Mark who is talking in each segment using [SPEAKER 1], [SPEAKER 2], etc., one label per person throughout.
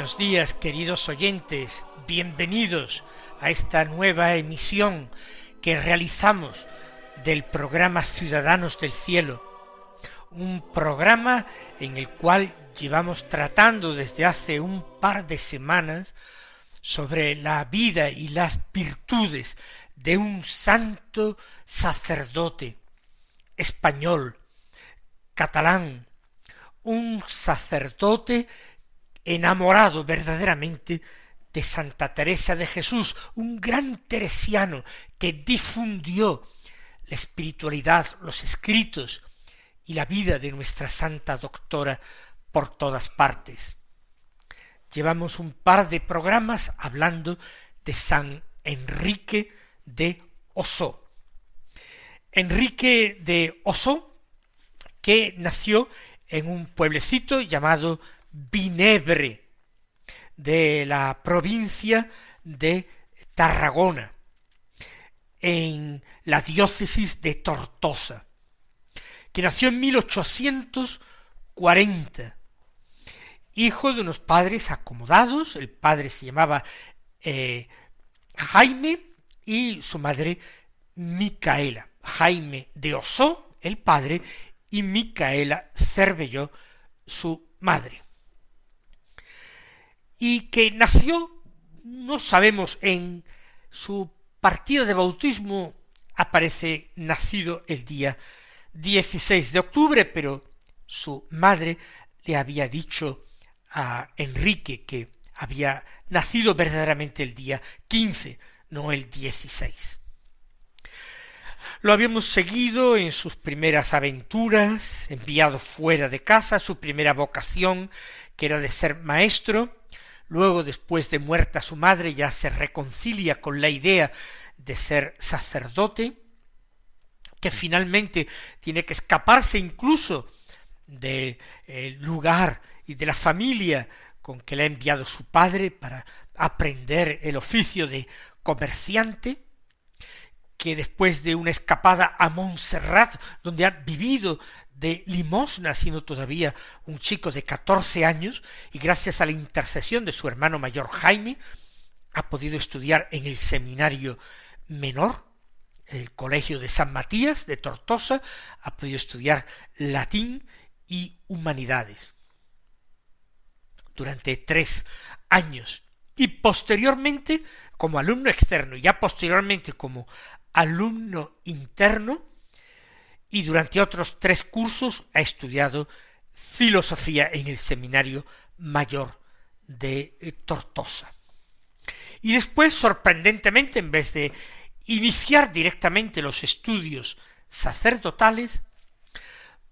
[SPEAKER 1] Buenos días, queridos oyentes, bienvenidos a esta nueva emisión que realizamos del programa Ciudadanos del Cielo, un programa en el cual llevamos tratando desde hace un par de semanas sobre la vida y las virtudes de un santo sacerdote español, catalán, un sacerdote enamorado verdaderamente de Santa Teresa de Jesús, un gran teresiano que difundió la espiritualidad, los escritos y la vida de nuestra santa doctora por todas partes. Llevamos un par de programas hablando de San Enrique de Oso. Enrique de Oso, que nació en un pueblecito llamado Vinebre, de la provincia de Tarragona, en la diócesis de Tortosa, que nació en 1840, hijo de unos padres acomodados, el padre se llamaba eh, Jaime y su madre Micaela, Jaime de Osó, el padre, y Micaela Cervelló, su madre y que nació, no sabemos, en su partida de bautismo aparece nacido el día 16 de octubre, pero su madre le había dicho a Enrique que había nacido verdaderamente el día 15, no el 16. Lo habíamos seguido en sus primeras aventuras, enviado fuera de casa, su primera vocación, que era de ser maestro, Luego, después de muerta su madre, ya se reconcilia con la idea de ser sacerdote, que finalmente tiene que escaparse incluso del lugar y de la familia con que le ha enviado su padre para aprender el oficio de comerciante, que después de una escapada a Montserrat, donde ha vivido de limosna, siendo todavía un chico de catorce años, y gracias a la intercesión de su hermano mayor Jaime, ha podido estudiar en el seminario menor, el colegio de San Matías de Tortosa, ha podido estudiar latín y humanidades durante tres años. Y posteriormente como alumno externo y ya posteriormente como alumno interno y durante otros tres cursos ha estudiado filosofía en el seminario mayor de eh, Tortosa. Y después, sorprendentemente, en vez de iniciar directamente los estudios sacerdotales,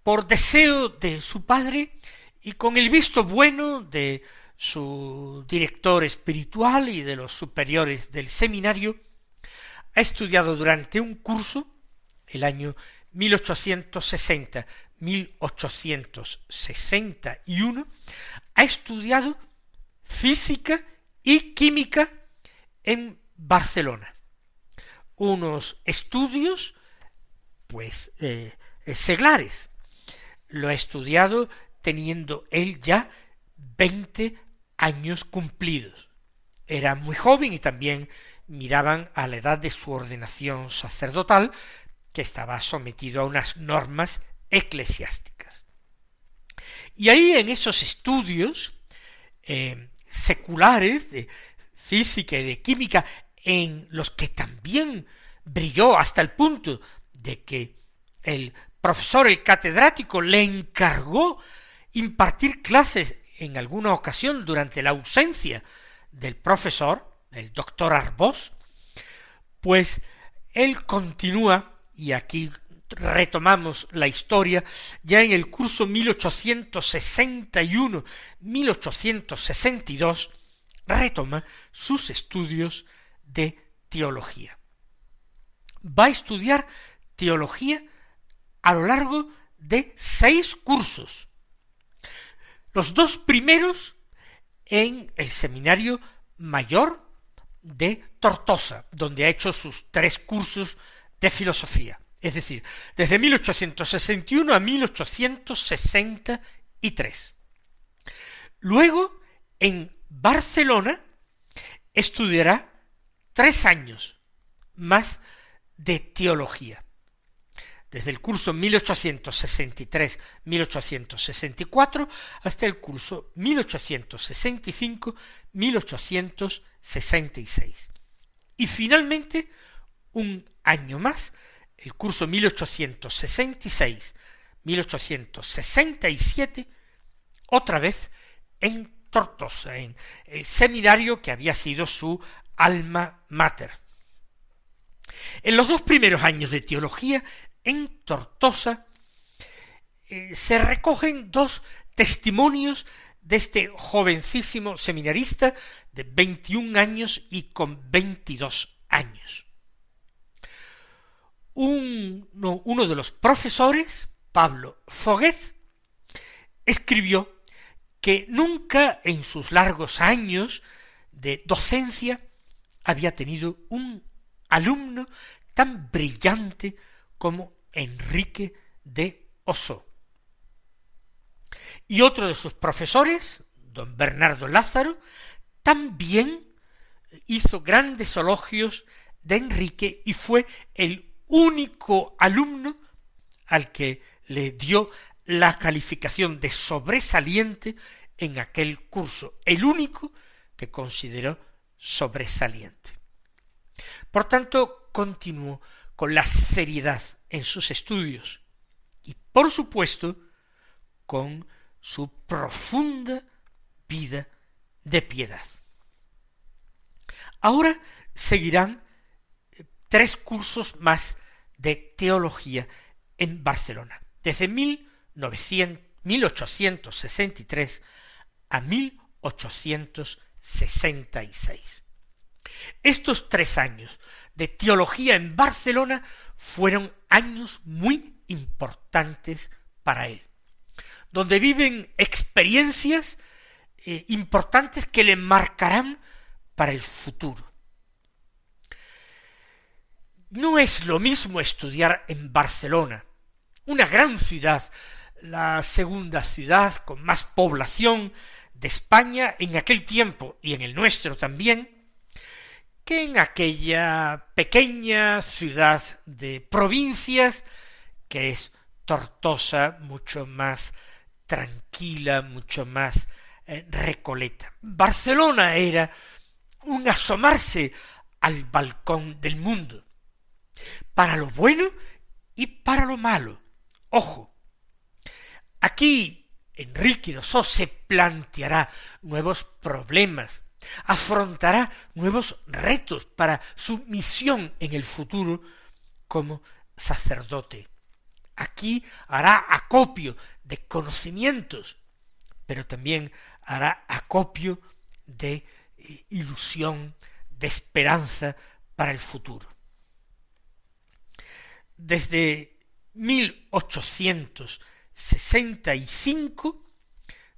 [SPEAKER 1] por deseo de su padre y con el visto bueno de su director espiritual y de los superiores del seminario, ha estudiado durante un curso, el año 1860, 1861, ha estudiado física y química en Barcelona. Unos estudios, pues, eh, seglares. Lo ha estudiado teniendo él ya veinte años cumplidos. Era muy joven y también miraban a la edad de su ordenación sacerdotal, que estaba sometido a unas normas eclesiásticas. Y ahí en esos estudios eh, seculares de física y de química, en los que también brilló hasta el punto de que el profesor, el catedrático, le encargó impartir clases en alguna ocasión durante la ausencia del profesor, el doctor Arbós, pues él continúa y aquí retomamos la historia, ya en el curso 1861-1862 retoma sus estudios de teología. Va a estudiar teología a lo largo de seis cursos. Los dos primeros en el seminario mayor de Tortosa, donde ha hecho sus tres cursos de filosofía. Es decir, desde 1861 a 1863. Luego, en Barcelona, estudiará tres años más de teología. Desde el curso 1863-1864 hasta el curso 1865-1866. Y finalmente, un año más, el curso 1866-1867, otra vez en Tortosa, en el seminario que había sido su alma mater. En los dos primeros años de teología, en Tortosa, eh, se recogen dos testimonios de este jovencísimo seminarista de 21 años y con 22 años uno de los profesores, Pablo Foguez, escribió que nunca en sus largos años de docencia había tenido un alumno tan brillante como Enrique de Oso. Y otro de sus profesores, don Bernardo Lázaro, también hizo grandes elogios de Enrique y fue el único alumno al que le dio la calificación de sobresaliente en aquel curso, el único que consideró sobresaliente. Por tanto, continuó con la seriedad en sus estudios y, por supuesto, con su profunda vida de piedad. Ahora seguirán tres cursos más de teología en Barcelona, desde 1863 a 1866. Estos tres años de teología en Barcelona fueron años muy importantes para él, donde viven experiencias eh, importantes que le marcarán para el futuro. No es lo mismo estudiar en Barcelona, una gran ciudad, la segunda ciudad con más población de España en aquel tiempo y en el nuestro también, que en aquella pequeña ciudad de provincias que es Tortosa, mucho más tranquila, mucho más eh, recoleta. Barcelona era un asomarse al balcón del mundo para lo bueno y para lo malo. Ojo, aquí Enrique Dosó se planteará nuevos problemas, afrontará nuevos retos para su misión en el futuro como sacerdote. Aquí hará acopio de conocimientos, pero también hará acopio de eh, ilusión, de esperanza para el futuro desde 1865,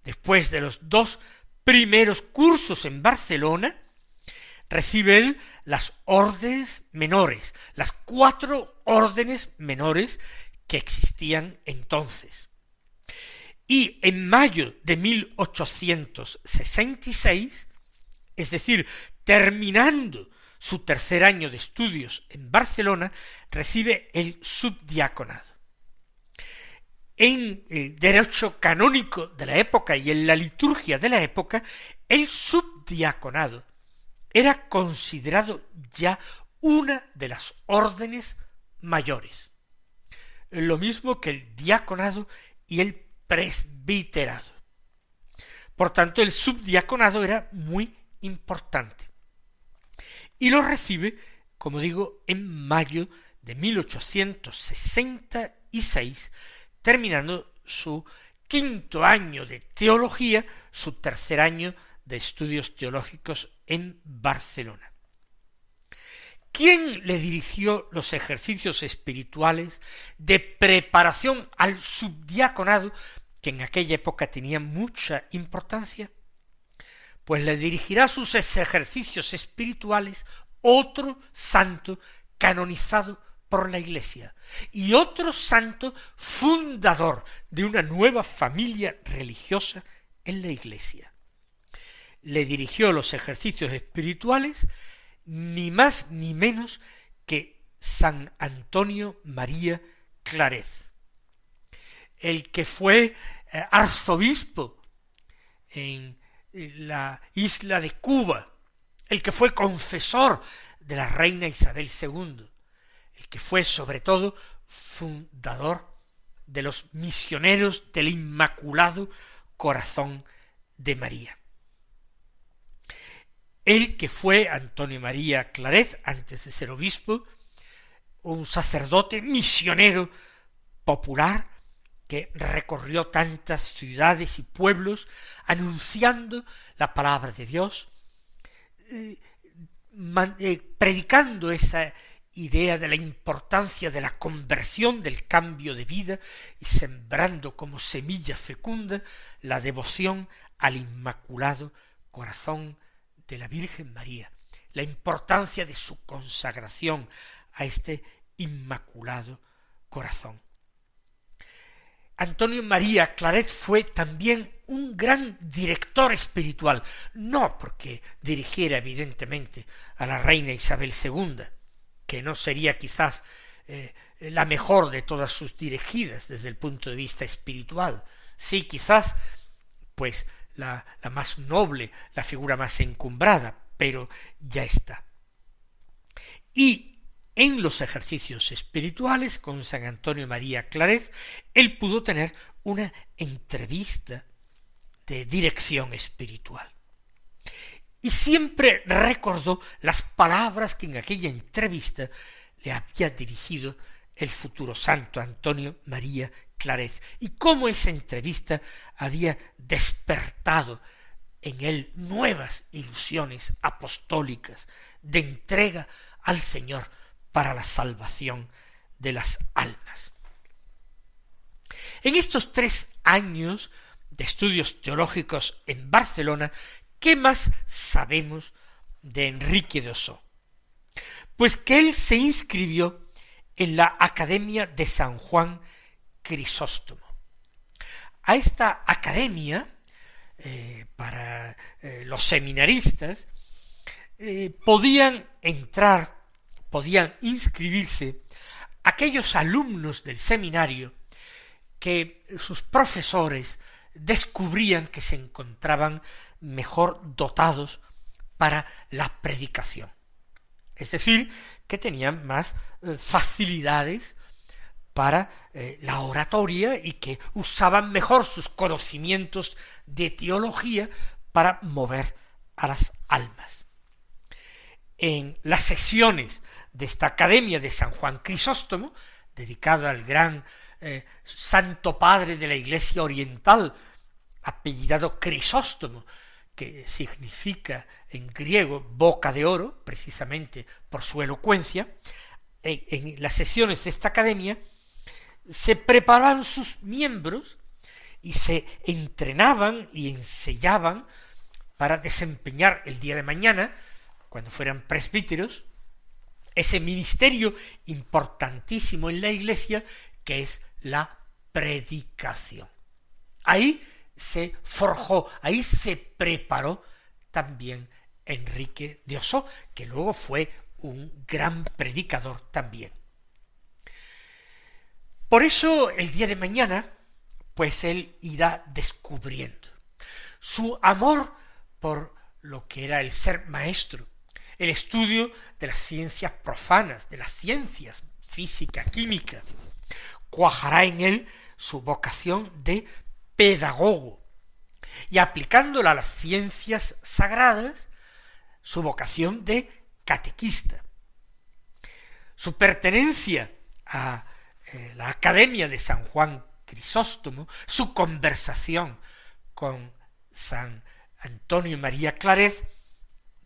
[SPEAKER 1] después de los dos primeros cursos en Barcelona, recibe él las órdenes menores, las cuatro órdenes menores que existían entonces. Y en mayo de 1866, es decir, terminando su tercer año de estudios en Barcelona, recibe el subdiaconado. En el derecho canónico de la época y en la liturgia de la época, el subdiaconado era considerado ya una de las órdenes mayores, lo mismo que el diaconado y el presbiterado. Por tanto, el subdiaconado era muy importante y lo recibe, como digo, en mayo de 1866, terminando su quinto año de teología, su tercer año de estudios teológicos en Barcelona. ¿Quién le dirigió los ejercicios espirituales de preparación al subdiaconado, que en aquella época tenía mucha importancia? Pues le dirigirá sus ejercicios espirituales otro santo canonizado por la Iglesia y otro santo fundador de una nueva familia religiosa en la Iglesia. Le dirigió los ejercicios espirituales ni más ni menos que San Antonio María Claret, el que fue eh, arzobispo en la isla de Cuba, el que fue confesor de la reina Isabel II, el que fue sobre todo fundador de los misioneros del Inmaculado Corazón de María. El que fue Antonio María Claret, antes de ser obispo, un sacerdote misionero popular que recorrió tantas ciudades y pueblos anunciando la palabra de Dios, eh, eh, predicando esa idea de la importancia de la conversión, del cambio de vida y sembrando como semilla fecunda la devoción al Inmaculado Corazón de la Virgen María, la importancia de su consagración a este Inmaculado Corazón. Antonio María Claret fue también un gran director espiritual, no porque dirigiera evidentemente a la reina Isabel II, que no sería quizás eh, la mejor de todas sus dirigidas desde el punto de vista espiritual, sí quizás pues la, la más noble, la figura más encumbrada, pero ya está. Y en los ejercicios espirituales con San Antonio María Claret, él pudo tener una entrevista de dirección espiritual. Y siempre recordó las palabras que en aquella entrevista le había dirigido el futuro santo Antonio María Claret, y cómo esa entrevista había despertado en él nuevas ilusiones apostólicas de entrega al Señor para la salvación de las almas. En estos tres años de estudios teológicos en Barcelona, ¿qué más sabemos de Enrique de Ossó? Pues que él se inscribió en la Academia de San Juan Crisóstomo. A esta academia, eh, para eh, los seminaristas, eh, podían entrar, podían inscribirse aquellos alumnos del seminario que sus profesores descubrían que se encontraban mejor dotados para la predicación. Es decir, que tenían más eh, facilidades para eh, la oratoria y que usaban mejor sus conocimientos de teología para mover a las almas. En las sesiones de esta Academia de San Juan Crisóstomo, dedicada al gran eh, santo padre de la Iglesia Oriental, apellidado Crisóstomo, que significa en griego boca de oro, precisamente por su elocuencia, en, las sesiones de esta academia se preparaban sus miembros y se entrenaban y enseñaban para desempeñar el día de mañana, cuando fueran presbíteros, ese ministerio importantísimo en la iglesia que es la predicación. Ahí se forjó, ahí se preparó también Enrique de Oso, que luego fue un gran predicador también. Por eso el día de mañana, pues él irá descubriendo su amor por lo que era el ser maestro, el estudio de las ciencias profanas, de las ciencias física, química, cuajará en él su vocación de pedagogo y aplicándola a las ciencias sagradas, su vocación de catequista. su pertenencia a eh, la Academia de San Juan Crisóstomo, su conversación con San Antonio María Claret,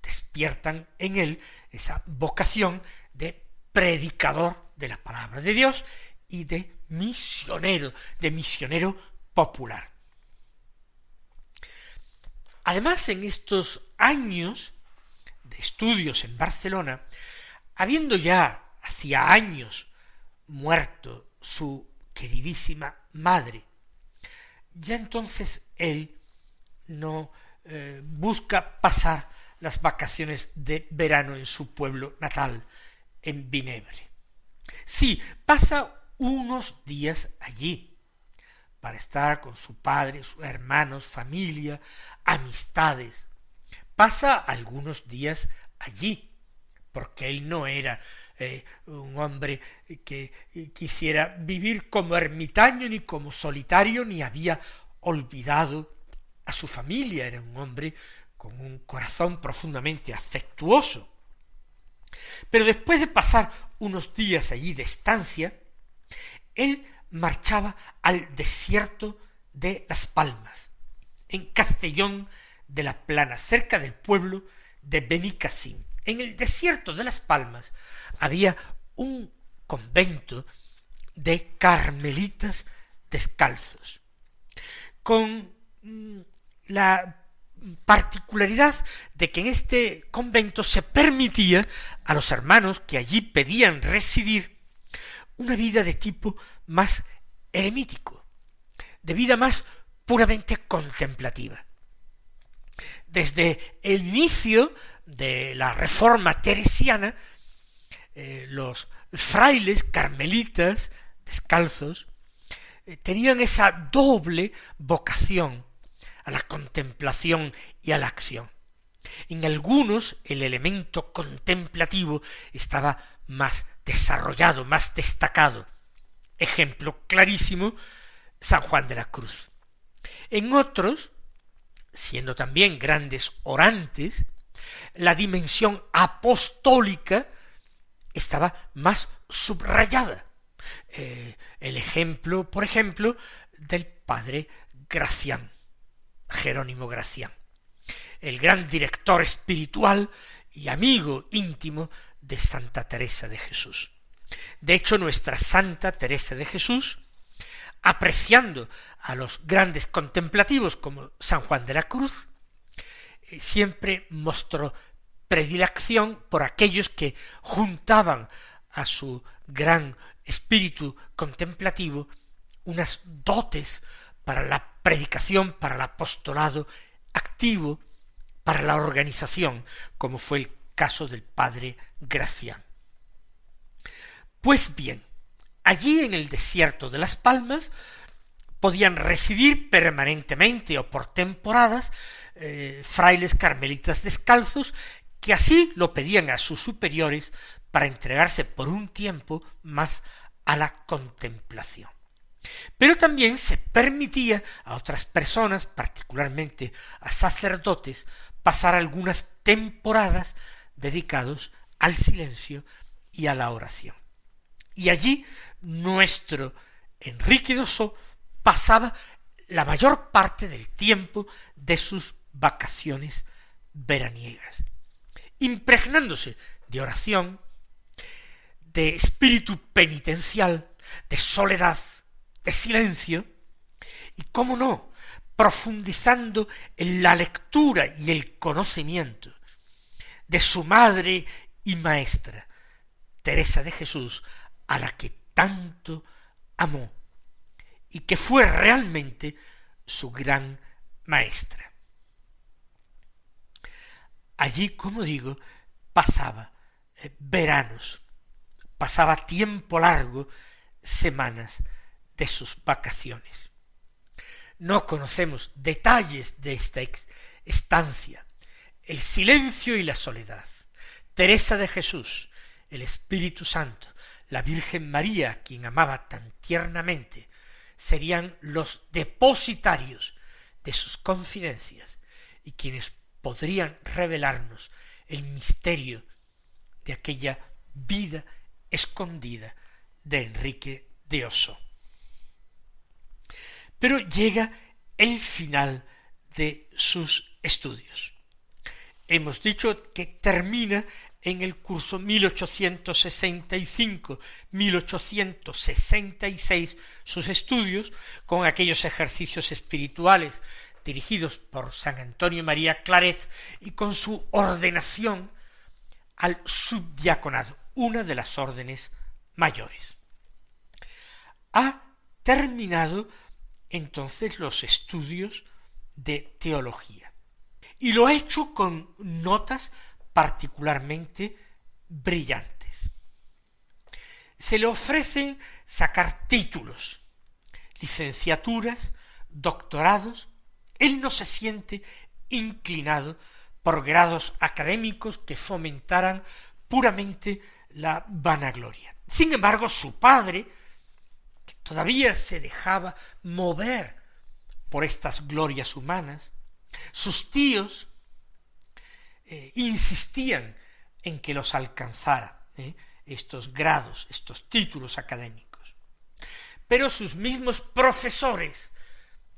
[SPEAKER 1] despiertan en él esa vocación de predicador de la palabra de Dios y de misionero, de misionero popular. Además, en estos años de estudios en Barcelona, habiendo ya hacía años muerto su queridísima madre, ya entonces él no eh, busca pasar las vacaciones de verano en su pueblo natal, en Vinebre. Sí, pasa unos días allí, para estar con su padre, sus hermanos, familia, amistades. Pasa algunos días allí, porque él no era eh, un hombre que quisiera vivir como ermitaño ni como solitario, ni había olvidado a su familia, era un hombre con un corazón profundamente afectuoso. Pero después de pasar unos días allí de estancia, él marchaba al desierto de Las Palmas, en Castellón de la Plana, cerca del pueblo de Benicassim. En el desierto de Las Palmas había un convento de carmelitas descalzos, con mm, la particularidad de que en este convento se permitía a los hermanos que allí pedían residir una vida de tipo más eremítico, de vida más puramente contemplativa. Desde el inicio de la reforma teresiana, eh, los frailes carmelitas descalzos eh, tenían esa doble vocación a la contemplación y a la acción. En algunos el elemento contemplativo estaba más desarrollado, más destacado. Ejemplo clarísimo, San Juan de la Cruz. En otros, siendo también grandes orantes, la dimensión apostólica estaba más subrayada. Eh, el ejemplo, por ejemplo, del padre Gracián. Jerónimo Gracián, el gran director espiritual y amigo íntimo de Santa Teresa de Jesús. De hecho, nuestra Santa Teresa de Jesús, apreciando a los grandes contemplativos como San Juan de la Cruz, eh, siempre mostró predilección por aquellos que juntaban a su gran espíritu contemplativo unas dotes para la predicación, para el apostolado activo, para la organización, como fue el caso del padre Gracián. Pues bien, allí en el desierto de las Palmas podían residir permanentemente o por temporadas eh, frailes carmelitas descalzos que así lo pedían a sus superiores para entregarse por un tiempo más a la contemplación. Pero también se permitía a otras personas, particularmente a sacerdotes, pasar algunas temporadas dedicados al silencio y a la oración. Y allí nuestro Enrique Dosso pasaba la mayor parte del tiempo de sus vacaciones veraniegas, impregnándose de oración, de espíritu penitencial, de soledad, de silencio, y cómo no, profundizando en la lectura y el conocimiento de su madre y maestra, Teresa de Jesús, a la que tanto amó y que fue realmente su gran maestra. Allí, como digo, pasaba eh, veranos, pasaba tiempo largo, semanas, de sus vacaciones. No conocemos detalles de esta estancia, el silencio y la soledad. Teresa de Jesús, el Espíritu Santo, la Virgen María, quien amaba tan tiernamente, serían los depositarios de sus confidencias y quienes podrían revelarnos el misterio de aquella vida escondida de Enrique de Oso. Pero llega el final de sus estudios. Hemos dicho que termina en el curso 1865-1866 sus estudios con aquellos ejercicios espirituales dirigidos por San Antonio María Claret y con su ordenación al subdiaconado, una de las órdenes mayores. Ha terminado entonces los estudios de teología y lo ha hecho con notas particularmente brillantes. Se le ofrecen sacar títulos, licenciaturas, doctorados. Él no se siente inclinado por grados académicos que fomentaran puramente la vanagloria. Sin embargo, su padre, todavía se dejaba mover por estas glorias humanas, sus tíos, eh, insistían en que los alcanzara ¿eh? estos grados, estos títulos académicos. Pero sus mismos profesores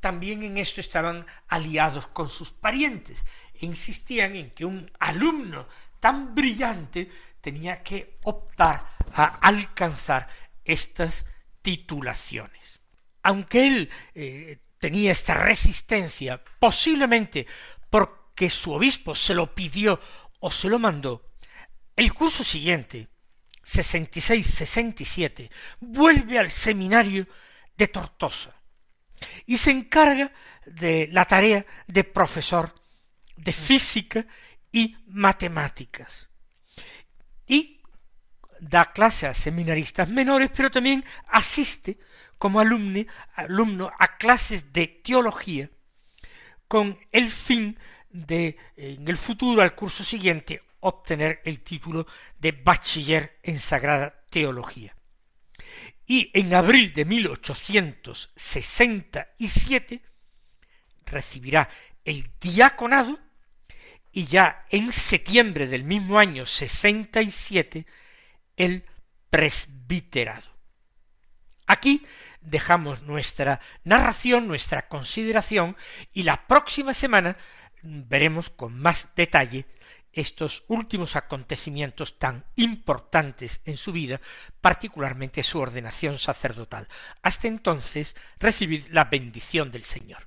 [SPEAKER 1] también en esto estaban aliados con sus parientes e insistían en que un alumno tan brillante tenía que optar a alcanzar estas titulaciones. Aunque él eh, tenía esta resistencia, posiblemente por que su obispo se lo pidió o se lo mandó, el curso siguiente, 66-67, vuelve al seminario de Tortosa y se encarga de la tarea de profesor de física y matemáticas. Y da clase a seminaristas menores, pero también asiste como alumno a clases de teología con el fin de en el futuro, al curso siguiente, obtener el título de bachiller en Sagrada Teología. Y en abril de 1867 recibirá el diaconado y ya en septiembre del mismo año 67 el presbiterado. Aquí dejamos nuestra narración, nuestra consideración y la próxima semana veremos con más detalle estos últimos acontecimientos tan importantes en su vida, particularmente su ordenación sacerdotal. Hasta entonces, recibid la bendición del Señor.